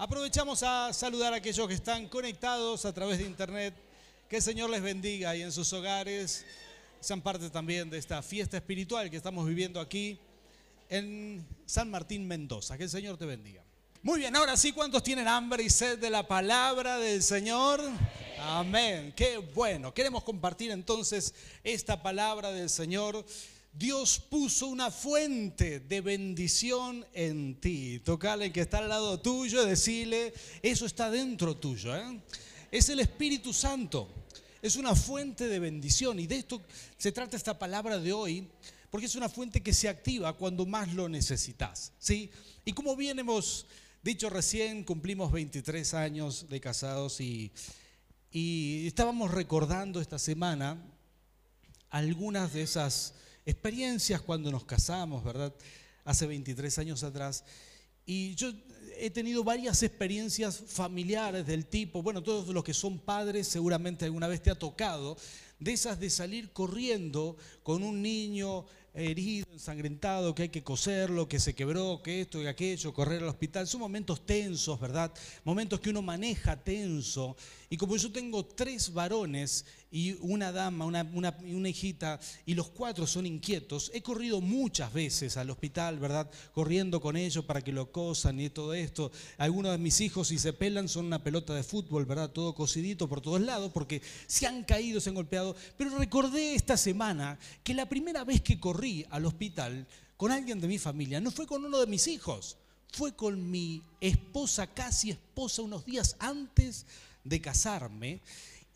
Aprovechamos a saludar a aquellos que están conectados a través de internet. Que el Señor les bendiga y en sus hogares sean parte también de esta fiesta espiritual que estamos viviendo aquí en San Martín Mendoza. Que el Señor te bendiga. Muy bien, ahora sí, ¿cuántos tienen hambre y sed de la palabra del Señor? Amén. Qué bueno. Queremos compartir entonces esta palabra del Señor. Dios puso una fuente de bendición en ti. Tocale que está al lado tuyo y decirle, eso está dentro tuyo. ¿eh? Es el Espíritu Santo. Es una fuente de bendición. Y de esto se trata esta palabra de hoy, porque es una fuente que se activa cuando más lo necesitas. ¿sí? Y como bien hemos dicho recién, cumplimos 23 años de casados y, y estábamos recordando esta semana algunas de esas experiencias cuando nos casamos, ¿verdad? Hace 23 años atrás. Y yo he tenido varias experiencias familiares del tipo, bueno, todos los que son padres seguramente alguna vez te ha tocado, de esas de salir corriendo con un niño herido, ensangrentado, que hay que coserlo, que se quebró, que esto y aquello, correr al hospital. Son momentos tensos, ¿verdad? Momentos que uno maneja tenso. Y como yo tengo tres varones y una dama, una, una, hijita, y los cuatro son inquietos, he corrido muchas veces al hospital, ¿verdad? Corriendo con ellos para que lo cosan y todo esto. Algunos de mis hijos, si se pelan, son una pelota de fútbol, ¿verdad? Todo cosidito por todos lados, porque se han caído, se han golpeado. Pero recordé esta semana que la primera vez que corrí al hospital con alguien de mi familia no fue con uno de mis hijos, fue con mi esposa, casi esposa, unos días antes de casarme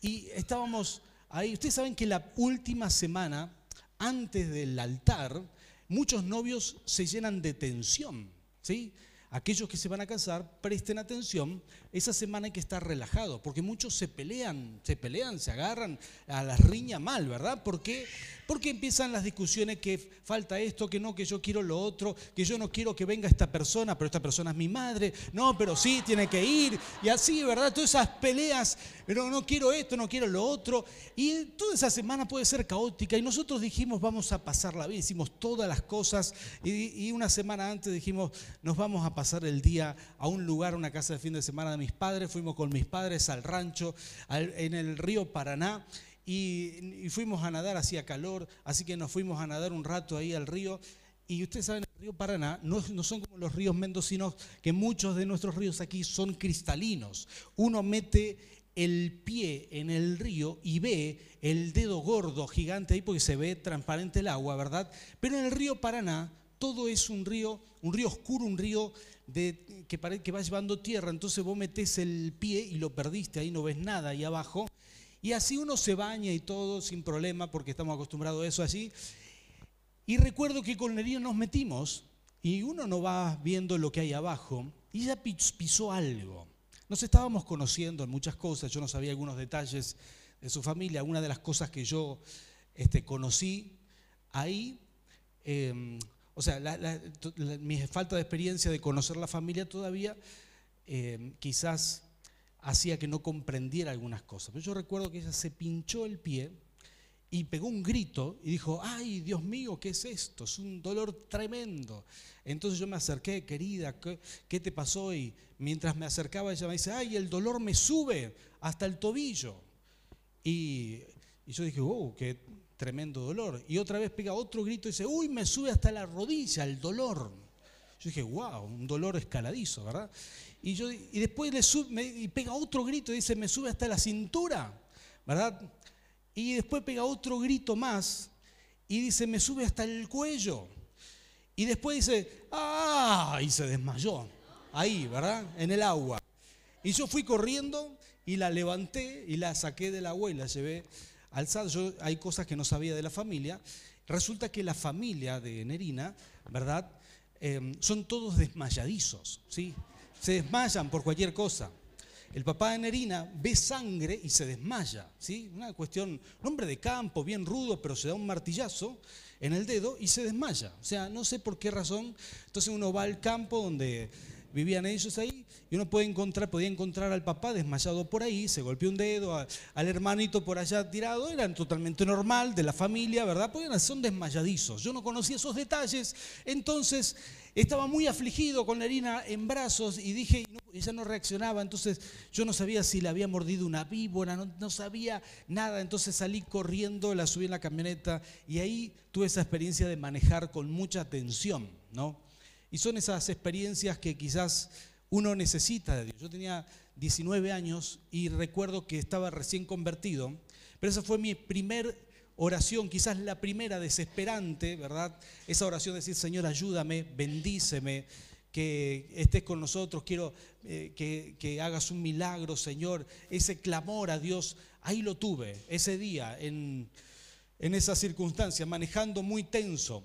y estábamos ahí. Ustedes saben que la última semana, antes del altar, muchos novios se llenan de tensión, ¿sí? Aquellos que se van a casar, presten atención, esa semana hay que estar relajado, porque muchos se pelean, se pelean, se agarran a la riña mal, ¿verdad? ¿Por qué? Porque empiezan las discusiones que falta esto, que no, que yo quiero lo otro, que yo no quiero que venga esta persona, pero esta persona es mi madre, no, pero sí, tiene que ir, y así, ¿verdad? Todas esas peleas, pero no quiero esto, no quiero lo otro, y toda esa semana puede ser caótica, y nosotros dijimos, vamos a pasarla bien, hicimos todas las cosas, y, y una semana antes dijimos, nos vamos a pasar el día a un lugar, una casa de fin de semana de mis padres, fuimos con mis padres al rancho, en el río Paraná, y, fuimos a nadar, hacía calor, así que nos fuimos a nadar un rato ahí al río. Y ustedes saben, el río Paraná no, no, son como los ríos mendocinos, que muchos de nuestros ríos aquí son cristalinos. Uno mete el pie en el río y ve el dedo gordo gigante ahí porque se ve transparente el agua, ¿verdad? Pero en el río Paraná todo es un río, un río oscuro, un río de, que, que va llevando tierra. Entonces vos metés el pie y lo perdiste, ahí no ves nada ahí abajo. Y así uno se baña y todo sin problema porque estamos acostumbrados a eso así. Y recuerdo que con Nerino nos metimos y uno no va viendo lo que hay abajo y ella pisó algo. Nos estábamos conociendo en muchas cosas, yo no sabía algunos detalles de su familia, una de las cosas que yo este, conocí ahí, em, o sea, mi falta de experiencia de conocer la familia todavía, em, quizás hacía que no comprendiera algunas cosas. Pero yo recuerdo que ella se pinchó el pie y pegó un grito y dijo, ay, Dios mío, ¿qué es esto? Es un dolor tremendo. Entonces yo me acerqué, querida, ¿qué, te pasó? Y mientras me acercaba ella me dice, ay, el dolor me sube hasta el tobillo. Y, y yo dije, oh, qué tremendo dolor. Y otra vez pega otro grito y dice, uy, me sube hasta la rodilla el dolor. Yo dije, wow, un dolor escaladizo, ¿verdad? Y, yo, y después le sube, y pega otro grito y dice, me sube hasta la cintura, ¿verdad? Y después pega otro grito más y dice, me sube hasta el cuello. Y después dice, ¡ah! Y se desmayó. Ahí, ¿verdad? En el agua. Y yo fui corriendo y la levanté y la saqué del agua y la llevé alzada. Yo hay cosas que no sabía de la familia. Resulta que la familia de Nerina, ¿verdad? Eh, son todos desmayadizos, ¿sí? se desmayan por cualquier cosa. El papá de Nerina ve sangre y se desmaya, ¿sí? Una cuestión, un hombre de campo, bien rudo, pero se da un martillazo en el dedo y se desmaya. O sea, no sé por qué razón. Entonces uno va al campo donde vivían ellos ahí, y uno podía encontrar al papá desmayado por ahí, se golpeó un dedo, al hermanito por allá tirado, eran totalmente normal, de la familia, ¿verdad? Son desmayadizos. Yo no conocía esos detalles, entonces estaba muy afligido con la harina en brazos y dije, ella no reaccionaba, entonces yo no sabía si le había mordido una víbora, no, no, sabía nada, entonces salí corriendo, la subí en la camioneta y ahí tuve esa experiencia de manejar con mucha tensión, ¿no? Y son esas experiencias que quizás uno necesita de Dios. Yo tenía 19 años y recuerdo que estaba recién convertido, pero esa fue mi primer oración, quizás la primera desesperante, ¿verdad? Esa oración de decir, Señor, ayúdame, bendíceme, que estés con nosotros, quiero eh, que, que, hagas un milagro, Señor. Ese clamor a Dios, ahí lo tuve, ese día, en, en esa circunstancia, manejando muy tenso.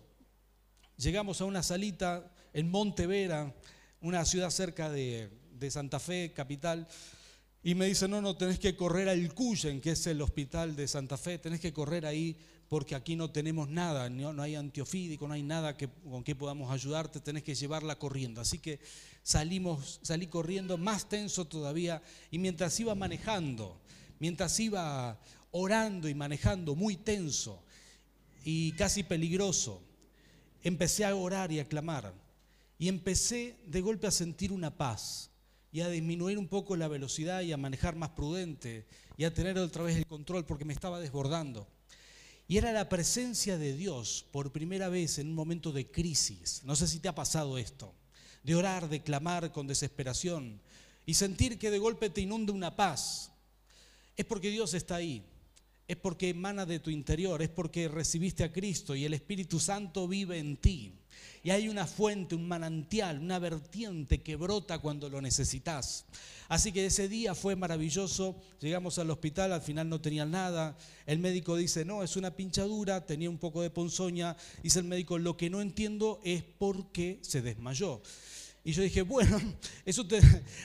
Llegamos a una salita en Montevera, una ciudad cerca de, Santa Fe, capital, y me dice, no, no, tenés que correr al Cuyen, que es el hospital de Santa Fe, tenés que correr ahí porque aquí no tenemos nada, no, hay antiofídico, no hay nada con que podamos ayudarte, tenés que llevarla corriendo. Así que salimos, salí corriendo más tenso todavía y mientras iba manejando, mientras iba orando y manejando muy tenso y casi peligroso, empecé a orar y a clamar y empecé de golpe a sentir una paz y a disminuir un poco la velocidad y a manejar más prudente y a tener otra vez el control porque me estaba desbordando. Y era la presencia de Dios por primera vez en un momento de crisis. No sé si te ha pasado esto, de orar, de clamar con desesperación y sentir que de golpe te inunda una paz. Es porque Dios está ahí, es porque emana de tu interior, es porque recibiste a Cristo y el Espíritu Santo vive en ti. Y hay una fuente, un manantial, una vertiente que brota cuando lo necesitas. Así que ese día fue maravilloso. Llegamos al hospital, al final no tenían nada. El médico dice, no, es una pinchadura, tenía un poco de ponzoña. Dice el médico, lo que no entiendo es por qué se desmayó. Y yo dije, bueno, eso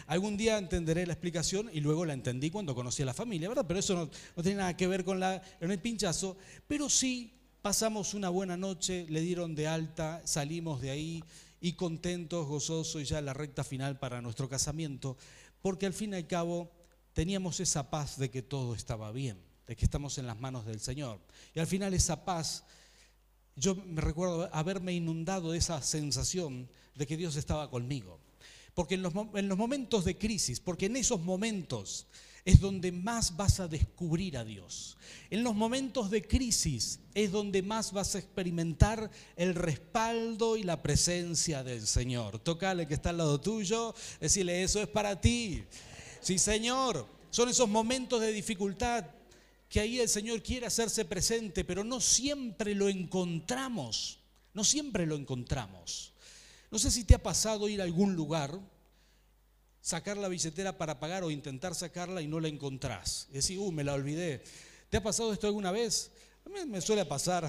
algún día entenderé la explicación y luego la entendí cuando conocí a la familia, ¿verdad? Pero eso no, no tiene nada que ver con, la, con el pinchazo, pero sí Pasamos una buena noche, le dieron de alta, salimos de ahí y contentos, gozosos y ya la recta final para nuestro casamiento, porque al fin y al cabo teníamos esa paz de que todo estaba bien, de que estamos en las manos del Señor. Y al final esa paz, yo me recuerdo haberme inundado de esa sensación de que Dios estaba conmigo. Porque en los, en los momentos de crisis, porque en esos momentos es donde más vas a descubrir a Dios. En los momentos de crisis es donde más vas a experimentar el respaldo y la presencia del Señor. Tócale que está al lado tuyo, decirle, eso es para ti. Sí, Señor, son esos momentos de dificultad que ahí el Señor quiere hacerse presente, pero no siempre lo encontramos. No siempre lo encontramos. No sé si te ha pasado ir a algún lugar sacar la billetera para pagar o intentar sacarla y no la encontrás. Es decir, uh, me la olvidé. ¿Te ha pasado esto alguna vez? A mí me suele pasar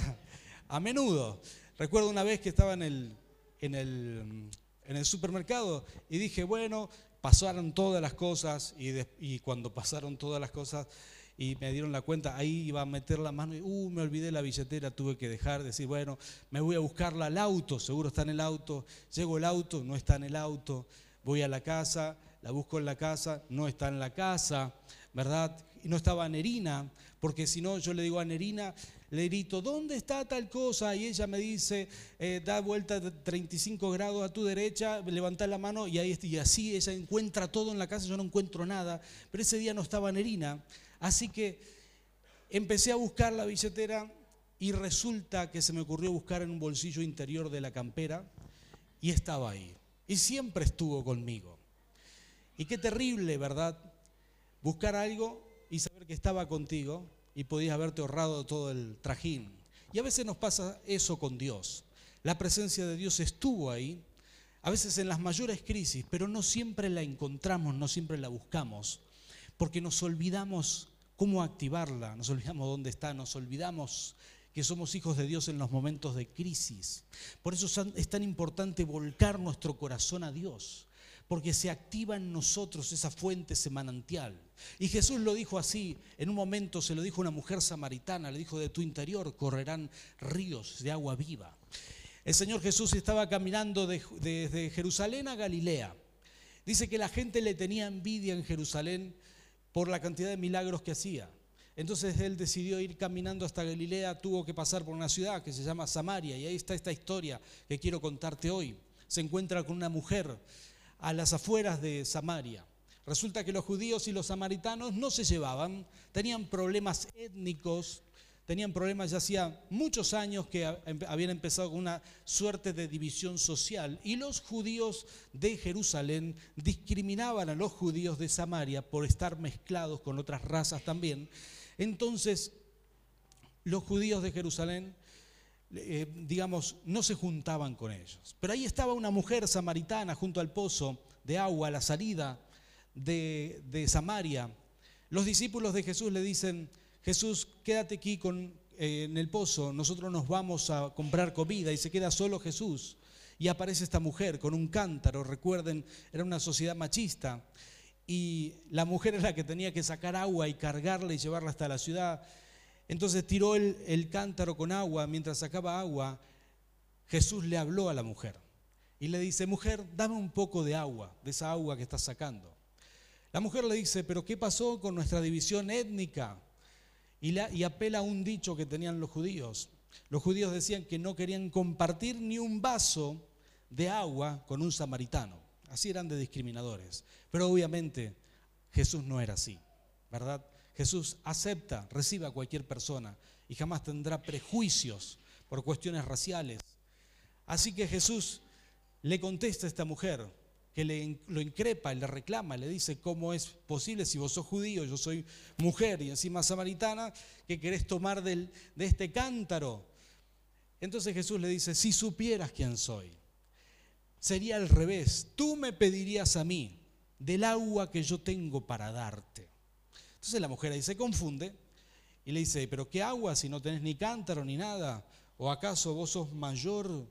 a menudo. Recuerdo una vez que estaba en el, en el, en el supermercado y dije, bueno, pasaron todas las cosas y, y, cuando pasaron todas las cosas y me dieron la cuenta, ahí iba a meter la mano y, uh, me olvidé la billetera, tuve que dejar, decir, bueno, me voy a buscarla al auto, seguro está en el auto, llego el auto, no está en el auto, voy a la casa, la busco en la casa, no está en la casa, ¿verdad? Y no estaba Nerina, porque si no yo le digo a Nerina, le grito, ¿dónde está tal cosa? Y ella me dice, eh, da vuelta de 35 grados a tu derecha, levanta la mano y, ahí, y así ella encuentra todo en la casa, yo no encuentro nada, pero ese día no estaba Nerina, así que empecé a buscar la billetera y resulta que se me ocurrió buscar en un bolsillo interior de la campera y estaba ahí. Y siempre estuvo conmigo. Y qué terrible, ¿verdad? Buscar algo y saber que estaba contigo y podías haberte ahorrado todo el trajín. Y a veces nos pasa eso con Dios. La presencia de Dios estuvo ahí, a veces en las mayores crisis, pero no siempre la encontramos, no siempre la buscamos, porque nos olvidamos cómo activarla, nos olvidamos dónde está, nos olvidamos que somos hijos de Dios en los momentos de crisis. Por eso es tan importante volcar nuestro corazón a Dios, porque se activa en nosotros esa fuente, ese manantial. Y Jesús lo dijo así, en un momento se lo dijo una mujer samaritana, le dijo, de tu interior correrán ríos de agua viva. El Señor Jesús estaba caminando desde Jerusalén a Galilea Dice que la gente le tenía envidia en Jerusalén por la cantidad de milagros que hacía. Entonces él decidió ir caminando hasta Galilea, tuvo que pasar por una ciudad que se llama Samaria, y ahí está esta historia que quiero contarte hoy. Se encuentra con una mujer a las afueras de Samaria. Resulta que los judíos y los samaritanos no se llevaban, tenían problemas étnicos, tenían problemas ya hacía muchos años que habían empezado con una suerte de división social y los judíos de Jerusalén discriminaban a los judíos de Samaria por estar mezclados con otras razas también. Entonces, los judíos de Jerusalén, eh, digamos, no se juntaban con ellos. Pero ahí estaba una mujer samaritana junto al pozo de agua, a la salida de, Samaria, los discípulos de Jesús le dicen, Jesús, quédate aquí con, eh, en el pozo, nosotros nos vamos a comprar comida y se queda solo Jesús. Y aparece esta mujer con un cántaro, recuerden, era una sociedad machista, y la mujer era la que tenía que sacar agua y cargarla y llevarla hasta la ciudad. Entonces tiró el, el cántaro con agua, mientras sacaba agua, Jesús le habló a la mujer y le dice, mujer, dame un poco de agua, de esa agua que estás sacando. La mujer le dice, pero ¿qué pasó con nuestra división étnica? Y, apela a un dicho que tenían los judíos. Los judíos decían que no querían compartir ni un vaso de agua con un samaritano. Así eran de discriminadores. Pero obviamente Jesús no era así, ¿verdad? Jesús acepta, recibe a cualquier persona y jamás tendrá prejuicios por cuestiones raciales. Así que Jesús le contesta a esta mujer, que le, lo increpa, le reclama, le dice, ¿cómo es posible si vos sos judío, yo soy mujer y encima samaritana, que querés tomar del, de este cántaro? Entonces Jesús le dice, si supieras quién soy, sería al revés, tú me pedirías a mí del agua que yo tengo para darte. Entonces la mujer ahí se confunde y le dice, pero ¿qué agua si no tenés ni cántaro ni nada? ¿O acaso vos sos mayor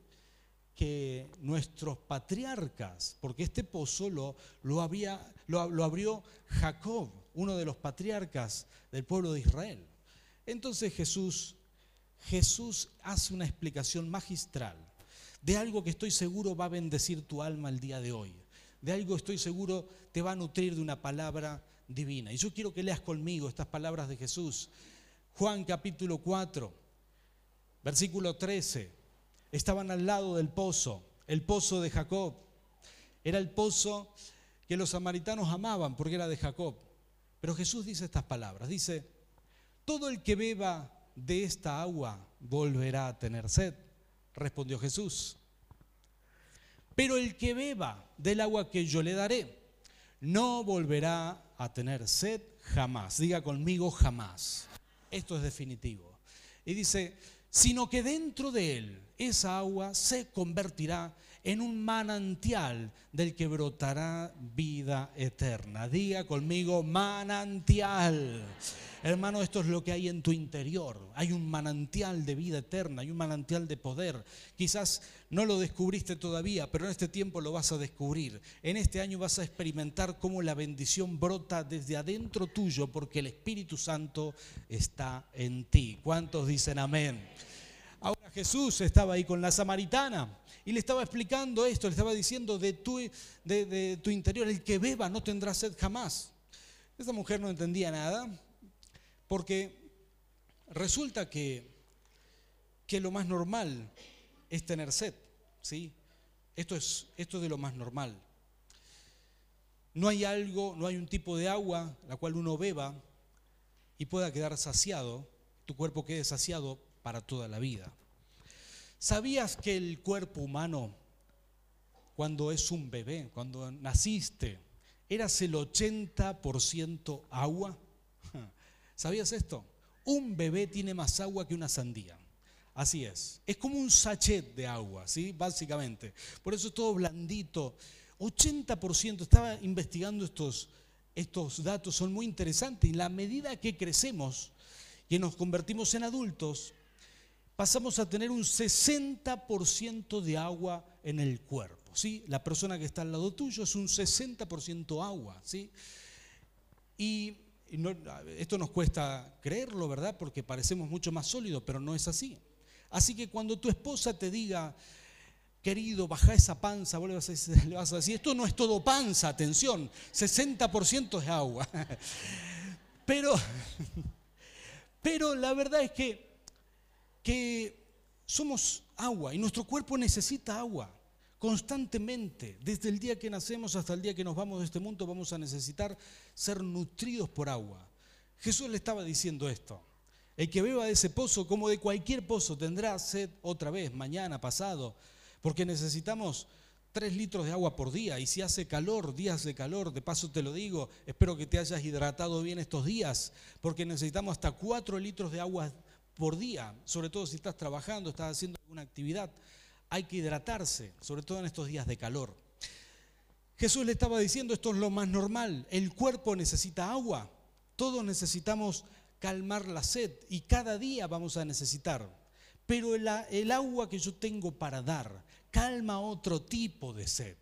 que nuestros patriarcas, porque este pozo lo, lo, había, lo, abrió Jacob, uno de los patriarcas del pueblo de Israel. Entonces Jesús, Jesús hace una explicación magistral de algo que estoy seguro va a bendecir tu alma el día de hoy, de algo estoy seguro te va a nutrir de una palabra divina. Y yo quiero que leas conmigo estas palabras de Jesús. Juan capítulo 4, versículo 13 estaban al lado del pozo, el pozo de Jacob. Era el pozo que los samaritanos amaban porque era de Jacob. Pero Jesús dice estas palabras, dice, todo el que beba de esta agua volverá a tener sed, respondió Jesús. Pero el que beba del agua que yo le daré, no volverá a tener sed jamás. Diga conmigo jamás. Esto es definitivo. Y dice, sino que dentro de él esa agua se convertirá en un manantial del que brotará vida eterna. Diga conmigo, manantial. Hermano, esto es lo que hay en tu interior. Hay un manantial de vida eterna, hay un manantial de poder. Quizás no lo descubriste todavía, pero en este tiempo lo vas a descubrir. En este año vas a experimentar cómo la bendición brota desde adentro tuyo porque el Espíritu Santo está en ti. ¿Cuántos dicen amén? Jesús estaba ahí con la samaritana y le estaba explicando esto, le estaba diciendo de tu, de, tu interior, el que beba no tendrá sed jamás. Esta mujer no entendía nada porque resulta que, que lo más normal es tener sed. ¿sí? Esto, es, esto es de lo más normal. No hay algo, no hay un tipo de agua la cual uno beba y pueda quedar saciado, tu cuerpo quede saciado para toda la vida. ¿Sabías que el cuerpo humano, cuando es un bebé, cuando naciste, eras el 80% agua? ¿Sabías esto? Un bebé tiene más agua que una sandía. Así es. Es como un sachet de agua, ¿sí? Básicamente. Por eso es todo blandito. 80%, estaba investigando estos, estos datos, son muy interesantes. Y la medida que crecemos y nos convertimos en adultos, pasamos a tener un 60% de agua en el cuerpo. ¿sí? La persona que está al lado tuyo es un 60% agua. ¿sí? Y esto nos cuesta creerlo, ¿verdad? Porque parecemos mucho más sólidos, pero no es así. Así que cuando tu esposa te diga, querido, baja esa panza, vos le vas, a, le vas a decir, esto no es todo panza, atención, 60% es agua. Pero, pero la verdad es que, que somos agua y nuestro cuerpo necesita agua constantemente. Desde el día que nacemos hasta el día que nos vamos de este mundo vamos a necesitar ser nutridos por agua. Jesús le estaba diciendo esto. El que beba de ese pozo, como de cualquier pozo, tendrá sed otra vez, mañana, pasado, porque necesitamos tres litros de agua por día. Y si hace calor, días de calor, de paso te lo digo, espero que te hayas hidratado bien estos días, porque necesitamos hasta cuatro litros de agua por día, sobre todo si estás trabajando, estás haciendo alguna actividad. Hay que hidratarse, sobre todo en estos días de calor. Jesús le estaba diciendo, esto es lo más normal, el cuerpo necesita agua, todos necesitamos calmar la sed y cada día vamos a necesitar. Pero el, agua que yo tengo para dar calma otro tipo de sed.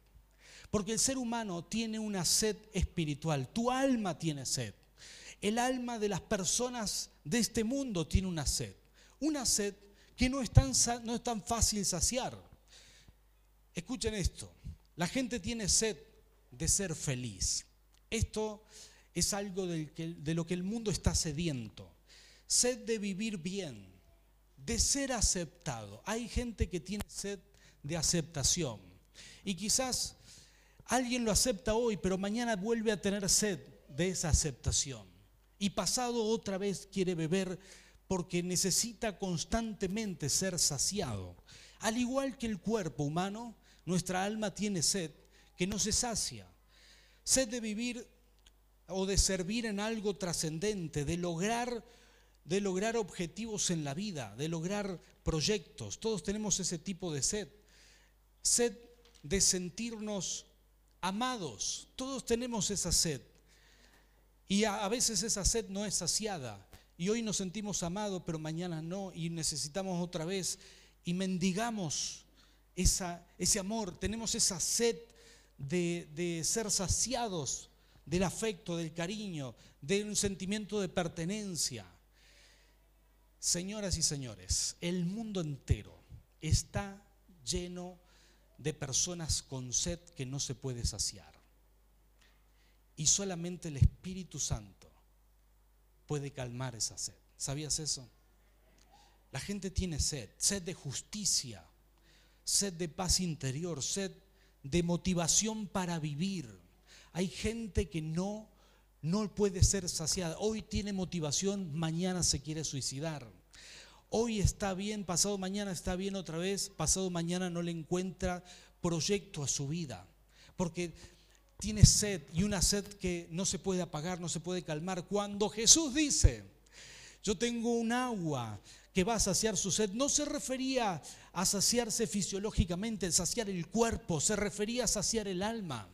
Porque el ser humano tiene una sed espiritual, tu alma tiene sed. El alma de las personas de este mundo tiene una sed. Una sed que no es tan, no es tan fácil saciar. Escuchen esto, la gente tiene sed de ser feliz. Esto es algo de lo que el mundo está sediento. Sed de vivir bien, de ser aceptado. Hay gente que tiene sed de aceptación. Y quizás alguien lo acepta hoy, pero mañana vuelve a tener sed de esa aceptación. Y pasado otra vez quiere beber porque necesita constantemente ser saciado. Al igual que el cuerpo humano, nuestra alma tiene sed que no se sacia. Sed de vivir o de servir en algo trascendente, de lograr, de lograr objetivos en la vida, de lograr proyectos. Todos tenemos ese tipo de sed. Sed de sentirnos amados. Todos tenemos esa sed. Y a, veces esa sed no es saciada. Y hoy nos sentimos amados, pero mañana no. Y necesitamos otra vez. Y mendigamos ese amor. Tenemos esa sed de, de ser saciados del afecto, del cariño, de un sentimiento de pertenencia. Señoras y señores, el mundo entero está lleno de personas con sed que no se puede saciar. Y solamente el Espíritu Santo puede calmar esa sed. ¿Sabías eso? La gente tiene sed, sed de justicia, sed de paz interior, sed de motivación para vivir. Hay gente que no, no puede ser saciada. Hoy tiene motivación, mañana se quiere suicidar. Hoy está bien, pasado mañana está bien otra vez, pasado mañana no le encuentra proyecto a su vida. Porque tiene sed y una sed que no se puede apagar, no se puede calmar. Cuando Jesús dice, yo tengo un agua que va a saciar su sed, no se refería a saciarse fisiológicamente, saciar el cuerpo, se refería a saciar el alma.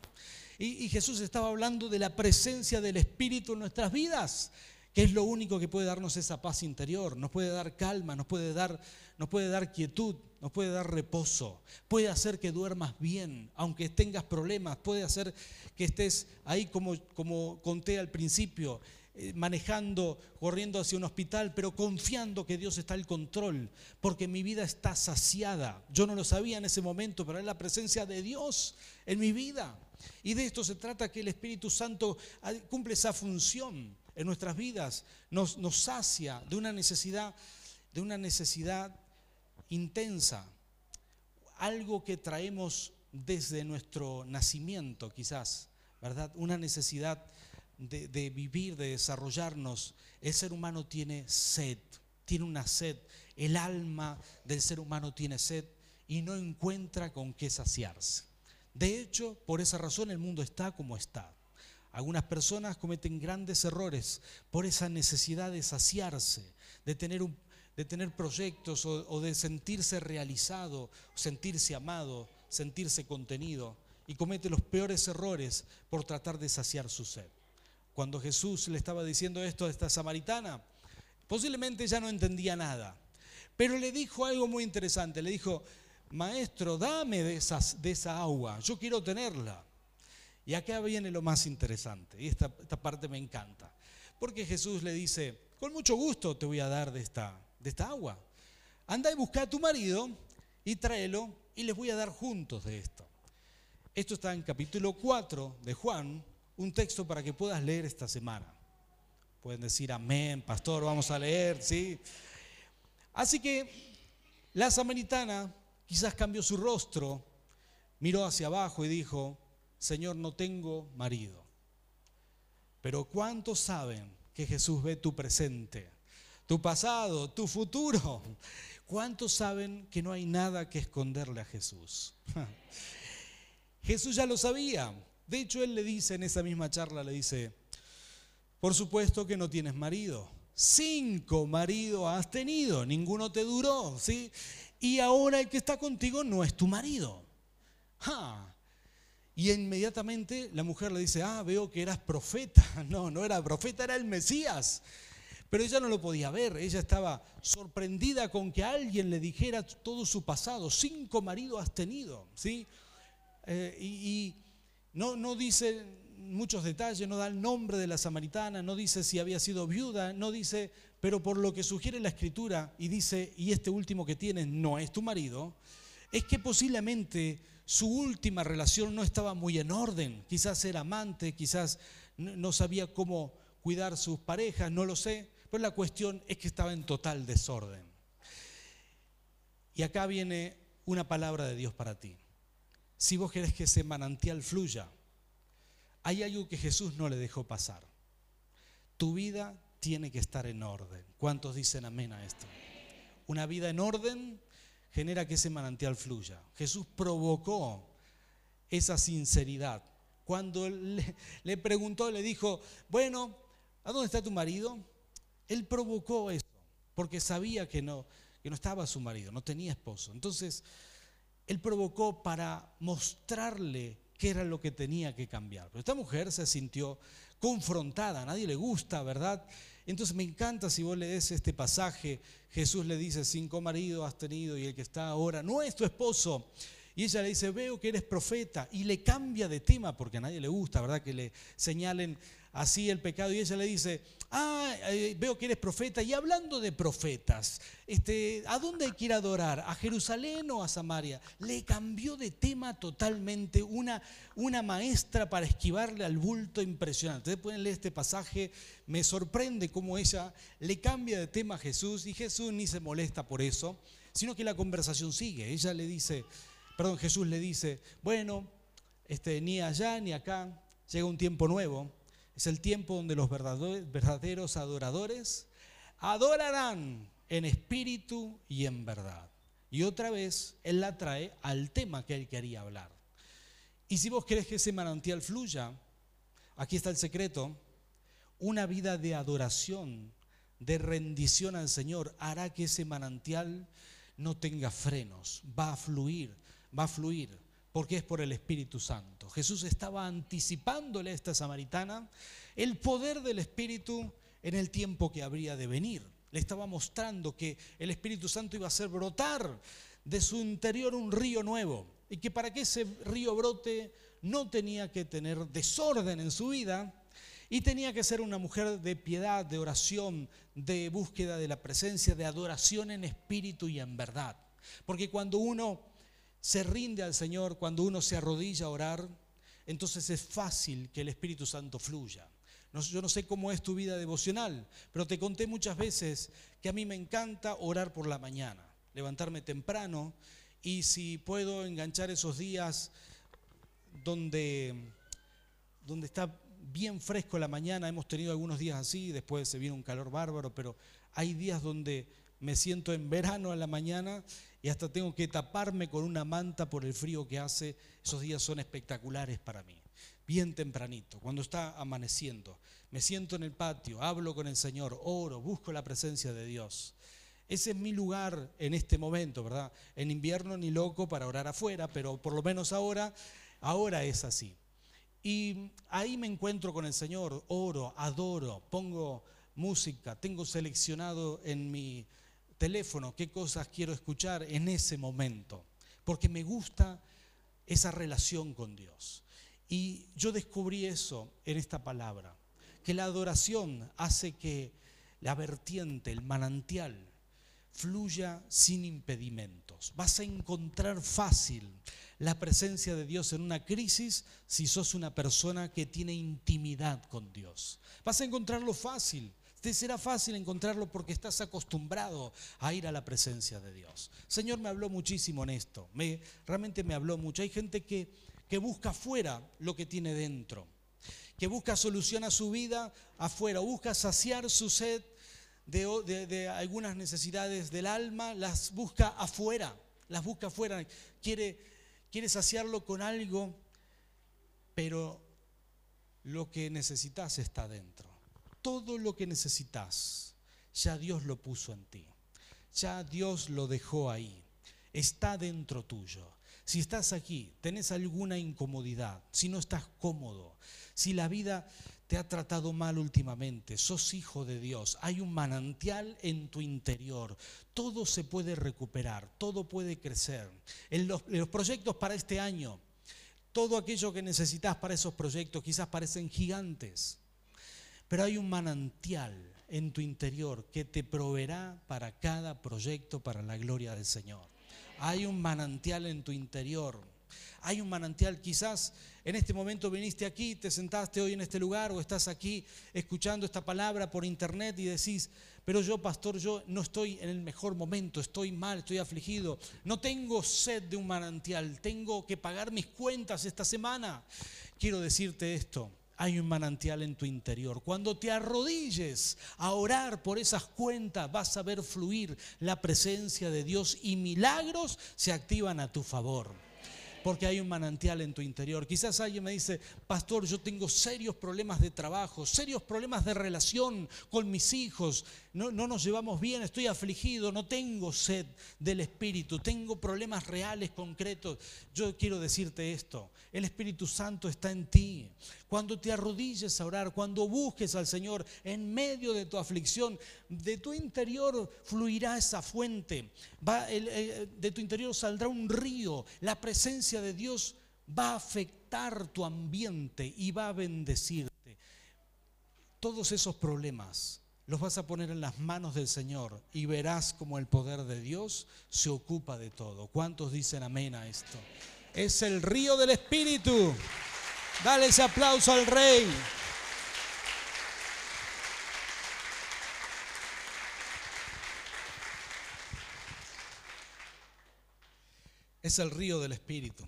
Y, Jesús estaba hablando de la presencia del Espíritu en nuestras vidas, que es lo único que puede darnos esa paz interior, nos puede dar calma, nos puede dar, nos puede dar quietud, nos puede dar reposo, puede hacer que duermas bien, aunque tengas problemas, puede hacer que estés ahí como, como conté al principio, eh, manejando, corriendo hacia un hospital, pero confiando que Dios está al control, porque mi vida está saciada. Yo no lo sabía en ese momento, pero es la presencia de Dios en mi vida. Y de esto se trata que el Espíritu Santo ah, cumple esa función en nuestras vidas, nos, sacia de una necesidad, de una necesidad intensa, algo que traemos desde nuestro nacimiento quizás, ¿verdad? Una necesidad de, de, vivir, de desarrollarnos. El ser humano tiene sed, tiene una sed. El alma del ser humano tiene sed y no encuentra con qué saciarse. De hecho, por esa razón el mundo está como está. Algunas personas cometen grandes errores por esa necesidad de saciarse, de tener, de tener proyectos o, de sentirse realizado, sentirse amado, sentirse contenido y comete los peores errores por tratar de saciar su sed. Cuando Jesús le estaba diciendo esto a esta samaritana, posiblemente ya no entendía nada, pero le dijo algo muy interesante, le dijo, maestro, dame de esa agua, yo quiero tenerla. Y acá viene lo más interesante, y esta, esta, parte me encanta, porque Jesús le dice, con mucho gusto te voy a dar de esta, de esta agua. Anda y busca a tu marido y tráelo y les voy a dar juntos de esto. Esto está en capítulo 4 de Juan, un texto para que puedas leer esta semana. Pueden decir amén, pastor, vamos a leer, ¿sí? Así que la samaritana quizás cambió su rostro, miró hacia abajo y dijo, Señor, no tengo marido. Pero ¿cuántos saben que Jesús ve tu presente, tu pasado, tu futuro? ¿Cuántos saben que no hay nada que esconderle a Jesús? Jesús ya lo sabía. De hecho, él le dice en esa misma charla, le dice, por supuesto que no tienes marido. Cinco maridos has tenido, ninguno te duró, ¿sí? Y ahora el que está contigo no es tu marido. Y inmediatamente la mujer le dice, ah, veo que eras profeta. No, no era profeta, era el Mesías. Pero ella no lo podía ver, ella estaba sorprendida con que alguien le dijera todo su pasado. Cinco maridos has tenido, ¿sí? Eh, y, no, no dice muchos detalles, no da el nombre de la samaritana, no dice si había sido viuda, no dice, pero por lo que sugiere la escritura y dice, y este último que tienes no es tu marido, es que posiblemente su última relación no estaba muy en orden, quizás era amante, quizás no sabía cómo cuidar sus parejas, no lo sé, pero la cuestión es que estaba en total desorden. Y acá viene una palabra de Dios para ti. Si vos querés que ese manantial fluya, hay algo que Jesús no le dejó pasar. Tu vida tiene que estar en orden. ¿Cuántos dicen amén a esto? Una vida en orden genera que ese manantial fluya. Jesús provocó esa sinceridad. Cuando le, le preguntó, le dijo, bueno, ¿a dónde está tu marido? Él provocó eso, porque sabía que no, que no estaba su marido, no tenía esposo. Entonces, él provocó para mostrarle qué era lo que tenía que cambiar. Pero esta mujer se sintió confrontada, a nadie le gusta, ¿verdad? Entonces me encanta si vos lees este pasaje, Jesús le dice, cinco maridos has tenido y el que está ahora no es tu esposo. Y ella le dice, veo que eres profeta. Y le cambia de tema porque a nadie le gusta, ¿verdad? Que le señalen así el pecado. Y ella le dice, ah, eh, veo que eres profeta. Y hablando de profetas, este, ¿a dónde a adorar? ¿A Jerusalén o a Samaria? Le cambió de tema totalmente una, una maestra para esquivarle al bulto impresionante. Ustedes pueden leer este pasaje, me sorprende cómo ella le cambia de tema a Jesús y Jesús ni se molesta por eso, sino que la conversación sigue. Ella le dice, perdón, Jesús le dice, bueno, este, ni allá ni acá, llega un tiempo nuevo es el tiempo donde los verdaderos adoradores adorarán en espíritu y en verdad. Y otra vez Él la trae al tema que Él quería hablar. Y si vos querés que ese manantial fluya, aquí está el secreto, una vida de adoración, de rendición al Señor, hará que ese manantial no tenga frenos, va a fluir, va a fluir porque es por el Espíritu Santo. Jesús estaba anticipándole a esta samaritana el poder del Espíritu en el tiempo que habría de venir. Le estaba mostrando que el Espíritu Santo iba a hacer brotar de su interior un río nuevo y que para que ese río brote no tenía que tener desorden en su vida y tenía que ser una mujer de piedad, de oración, de búsqueda de la presencia, de adoración en espíritu y en verdad. Porque cuando uno se rinde al Señor, cuando uno se arrodilla a orar, entonces es fácil que el Espíritu Santo fluya. yo no sé cómo es tu vida devocional, pero te conté muchas veces que a mí me encanta orar por la mañana, levantarme temprano y si puedo enganchar esos días donde, donde está bien fresco la mañana, hemos tenido algunos días así, después se viene un calor bárbaro, pero hay días donde me siento en verano a la mañana y hasta tengo que taparme con una manta por el frío que hace. Esos días son espectaculares para mí. Bien tempranito, cuando está amaneciendo. Me siento en el patio, hablo con el Señor, oro, busco la presencia de Dios. Ese es mi lugar en este momento, ¿verdad? En invierno ni loco para orar afuera, pero por lo menos ahora, ahora es así. Y ahí me encuentro con el Señor, oro, adoro, pongo música, tengo seleccionado en mi teléfono, qué cosas quiero escuchar en ese momento, porque me gusta esa relación con Dios. Y yo descubrí eso en esta palabra, que la adoración hace que la vertiente, el manantial, fluya sin impedimentos. Vas a encontrar fácil la presencia de Dios en una crisis si sos una persona que tiene intimidad con Dios. Vas a encontrarlo fácil. Te será fácil encontrarlo porque estás acostumbrado a ir a la presencia de Dios. Señor me habló muchísimo en esto. Me, realmente me habló mucho. Hay gente que, que busca afuera lo que tiene dentro. Que busca solución a su vida afuera. Busca saciar su sed de, algunas necesidades del alma, las busca afuera, las busca afuera, quiere, quiere saciarlo con algo, pero lo que necesitas está dentro. Todo lo que necesitas, ya Dios lo puso en ti, ya Dios lo dejó ahí, está dentro tuyo. Si estás aquí, tenés alguna incomodidad, si no estás cómodo, si la vida te ha tratado mal últimamente, sos hijo de Dios, hay un manantial en tu interior, todo se puede recuperar, todo puede crecer. En los, proyectos para este año, todo aquello que necesitas para esos proyectos quizás parecen gigantes, pero hay un manantial en tu interior que te proveerá para cada proyecto para la gloria del Señor. Hay un manantial en tu interior hay un manantial. Quizás en este momento viniste aquí, te sentaste hoy en este lugar o estás aquí escuchando esta palabra por internet y decís, pero yo, pastor, yo no estoy en el mejor momento, estoy mal, estoy afligido, no tengo sed de un manantial, tengo que pagar mis cuentas esta semana. Quiero decirte esto, hay un manantial en tu interior. Cuando te arrodilles a orar por esas cuentas, vas a ver fluir la presencia de Dios y milagros se activan a tu favor porque hay un manantial en tu interior. Quizás alguien me dice, pastor, yo tengo serios problemas de trabajo, serios problemas de relación con mis hijos, no, no nos llevamos bien, estoy afligido, no tengo sed del Espíritu, tengo problemas reales, concretos. Yo quiero decirte esto, el Espíritu Santo está en ti. Cuando te arrodilles a orar, cuando busques al Señor en medio de tu aflicción, de tu interior fluirá esa fuente, de tu interior saldrá un río, la presencia de Dios va a afectar tu ambiente y va a bendecirte. Todos esos problemas los vas a poner en las manos del Señor y verás como el poder de Dios se ocupa de todo. ¿Cuántos dicen amén a esto? Es el río del Espíritu. Dale ese aplauso al rey. Es el río del Espíritu.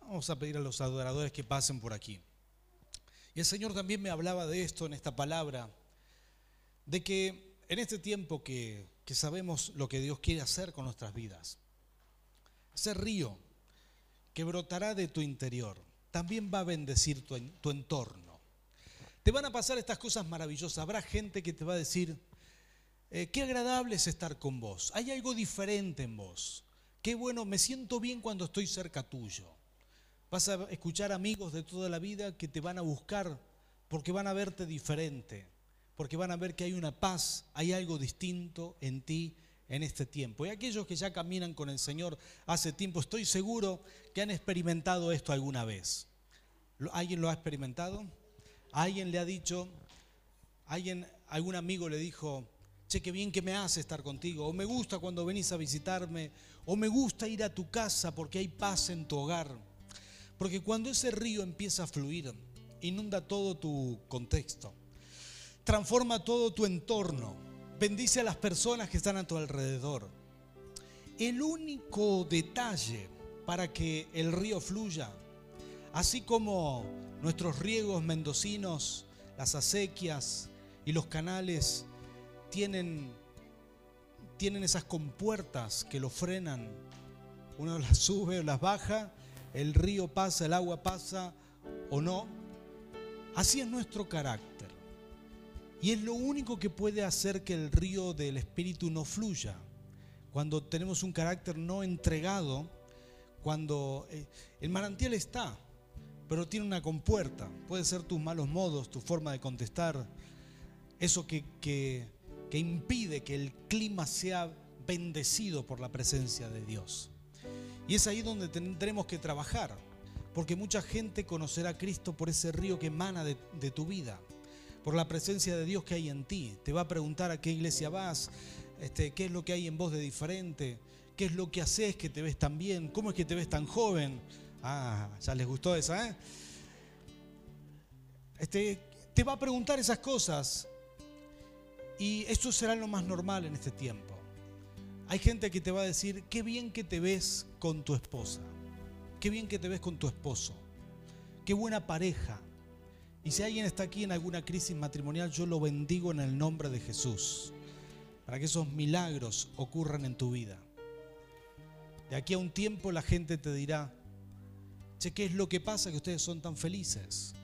Vamos a pedir a los adoradores que pasen por aquí. Y el Señor también me hablaba de esto en esta palabra, de que en este tiempo que, que sabemos lo que Dios quiere hacer con nuestras vidas, ese río que brotará de tu interior, también va a bendecir tu, tu entorno. Te van a pasar estas cosas maravillosas. Habrá gente que te va a decir, eh, qué agradable es estar con vos. Hay algo diferente en vos. Qué bueno, me siento bien cuando estoy cerca tuyo. Vas a escuchar amigos de toda la vida que te van a buscar porque van a verte diferente, porque van a ver que hay una paz, hay algo distinto en ti en este tiempo. Y aquellos que ya caminan con el Señor hace tiempo, estoy seguro que han experimentado esto alguna vez. ¿Alguien lo ha experimentado? ¿Alguien le ha dicho, alguien, algún amigo le dijo, che, qué bien que me hace estar contigo, o me gusta cuando venís a visitarme, o me gusta ir a tu casa porque hay paz en tu hogar? Porque cuando ese río empieza a fluir, inunda todo tu contexto, transforma todo tu entorno, bendice a las personas que están a tu alrededor. El único detalle para que el río fluya, así como nuestros riegos mendocinos, las acequias y los canales tienen, tienen esas compuertas que lo frenan, uno las sube o las baja, el río pasa, el agua pasa o no. Así es nuestro carácter. Y es lo único que puede hacer que el río del Espíritu no fluya. Cuando tenemos un carácter no entregado, cuando eh, el manantial está, pero tiene una compuerta. Puede ser tus malos modos, tu forma de contestar, eso que, que, impide que el clima sea bendecido por la presencia de Dios. Y es ahí donde tendremos que trabajar, porque mucha gente conocerá a Cristo por ese río que emana de tu vida por la presencia de Dios que hay en ti. Te va a preguntar a qué iglesia vas, este, qué es lo que hay en vos de diferente, qué es lo que haces que te ves tan bien, cómo es que te ves tan joven. Ah, ya les gustó esa, ¿eh? Este, te va a preguntar esas cosas y esto será lo más normal en este tiempo. Hay gente que te va a decir, qué bien que te ves con tu esposa, qué bien que te ves con tu esposo, qué buena pareja. Y si alguien está aquí en alguna crisis matrimonial, yo lo bendigo en el nombre de Jesús, para que esos milagros ocurran en tu vida. De aquí a un tiempo la gente te dirá, che, ¿qué es lo que pasa que ustedes son tan felices?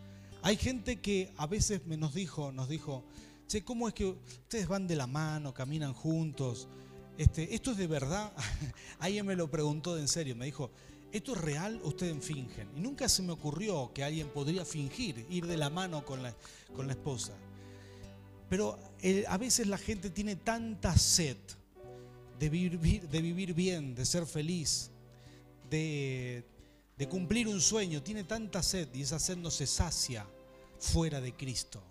Hay gente que a veces me nos dijo, nos dijo, che, ¿cómo es que ustedes van de la mano, caminan juntos? Este, ¿Esto es de verdad? alguien me lo preguntó de en serio, me dijo, ¿esto es real o ustedes fingen? Y nunca se me ocurrió que alguien podría fingir, ir de la mano con la, con la esposa. Pero eh, a veces la gente tiene tanta sed de vivir, de vivir bien, de ser feliz, de, de cumplir un sueño, tiene tanta sed y esa sed no se sacia fuera de Cristo.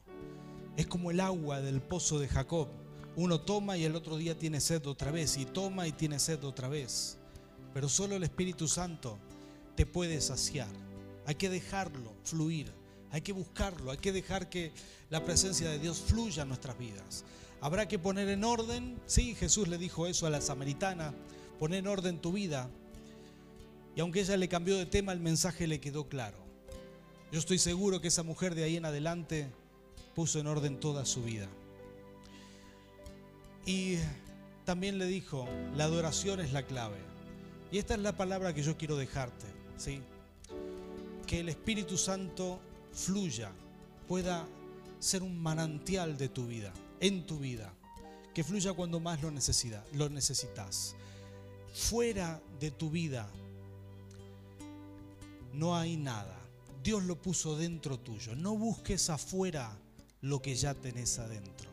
Es como el agua del pozo de Jacob uno toma y el otro día tiene sed otra vez, y toma y tiene sed otra vez. Pero solo el Espíritu Santo te puede saciar. Hay que dejarlo fluir, hay que buscarlo, hay que dejar que la presencia de Dios fluya en nuestras vidas. Habrá que poner en orden, sí, Jesús le dijo eso a la samaritana, poner en orden tu vida. Y aunque ella le cambió de tema, el mensaje le quedó claro. Yo estoy seguro que esa mujer de ahí en adelante puso en orden toda su vida. Y también le dijo, la adoración es la clave. Y esta es la palabra que yo quiero dejarte, ¿sí? Que el Espíritu Santo fluya, pueda ser un manantial de tu vida, en tu vida, que fluya cuando más lo, lo necesitas. Fuera de tu vida no hay nada. Dios lo puso dentro tuyo. No busques afuera lo que ya tenés adentro.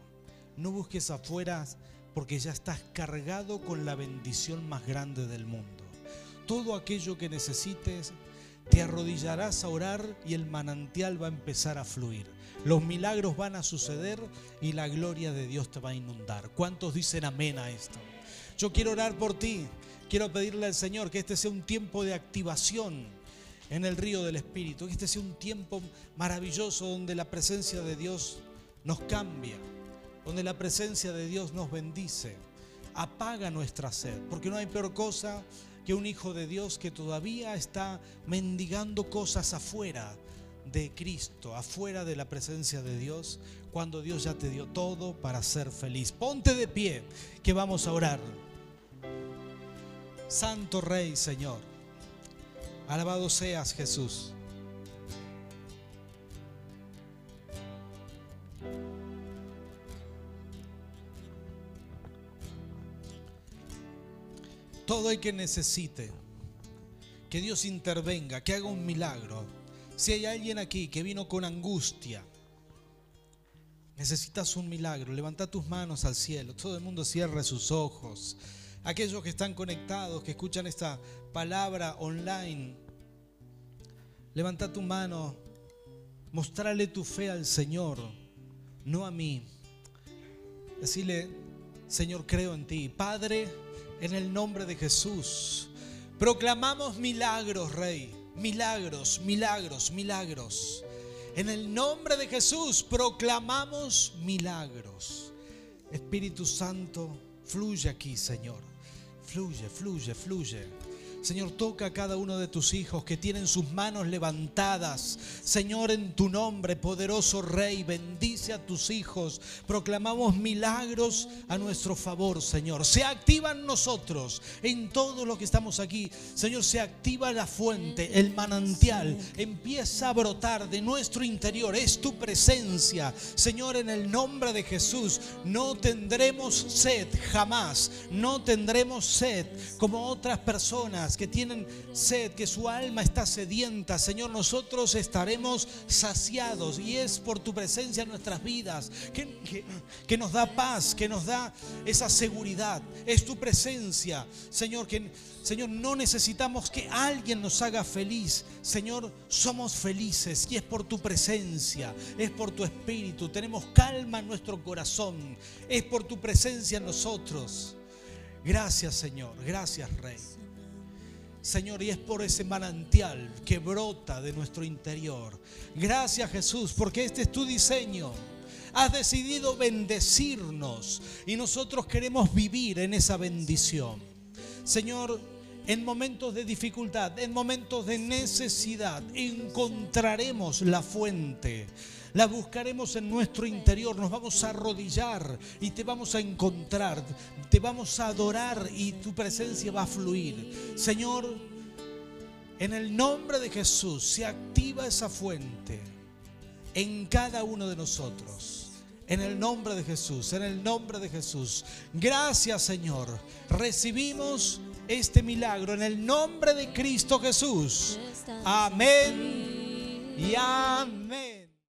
No busques afuera porque ya estás cargado con la bendición más grande del mundo. Todo aquello que necesites, te arrodillarás a orar y el manantial va a empezar a fluir. Los milagros van a suceder y la gloria de Dios te va a inundar. ¿Cuántos dicen amén a esto? Yo quiero orar por ti. Quiero pedirle al Señor que este sea un tiempo de activación en el río del Espíritu. Que este sea un tiempo maravilloso donde la presencia de Dios nos cambia donde la presencia de Dios nos bendice, apaga nuestra sed, porque no hay peor cosa que un hijo de Dios que todavía está mendigando cosas afuera de Cristo, afuera de la presencia de Dios, cuando Dios ya te dio todo para ser feliz. Ponte de pie, que vamos a orar. Santo Rey, Señor, alabado seas Jesús. Todo el que necesite que Dios intervenga, que haga un milagro. Si hay alguien aquí que vino con angustia, necesitas un milagro, levanta tus manos al cielo. Todo el mundo cierre sus ojos. Aquellos que están conectados, que escuchan esta palabra online, levanta tu mano, mostrarle tu fe al Señor, no a mí. Decirle, Señor, creo en ti. Padre, en el nombre de Jesús. Proclamamos milagros, Rey. Milagros, milagros, milagros. En el nombre de Jesús proclamamos milagros. Espíritu Santo, fluye aquí, Señor. Fluye, fluye, fluye. Señor, toca a cada uno de tus hijos que tienen sus manos levantadas. Señor, en tu nombre, poderoso Rey, bendice a tus hijos. Proclamamos milagros a nuestro favor, Señor. Se activan nosotros en todo lo que estamos aquí. Señor, se activa la fuente, el manantial. Empieza a brotar de nuestro interior. Es tu presencia. Señor, en el nombre de Jesús, no tendremos sed jamás. No tendremos sed como otras personas que tienen sed, que su alma está sedienta, Señor, nosotros estaremos saciados y es por tu presencia en nuestras vidas, que, que, nos da paz, que nos da esa seguridad. Es tu presencia, Señor, que Señor, no necesitamos que alguien nos haga feliz. Señor, somos felices y es por tu presencia, es por tu espíritu. Tenemos calma en nuestro corazón, es por tu presencia en nosotros. Gracias, Señor. Gracias, Rey. Señor, y es por ese manantial que brota de nuestro interior. Gracias Jesús, porque este es tu diseño. Has decidido bendecirnos y nosotros queremos vivir en esa bendición. Señor, en momentos de dificultad, en momentos de necesidad, encontraremos la fuente. La buscaremos en nuestro interior, nos vamos a arrodillar y te vamos a encontrar, te vamos a adorar y tu presencia va a fluir. Señor, en el nombre de Jesús se activa esa fuente en cada uno de nosotros. En el nombre de Jesús, en el nombre de Jesús. Gracias Señor. Recibimos este milagro en el nombre de Cristo Jesús. Amén y amén.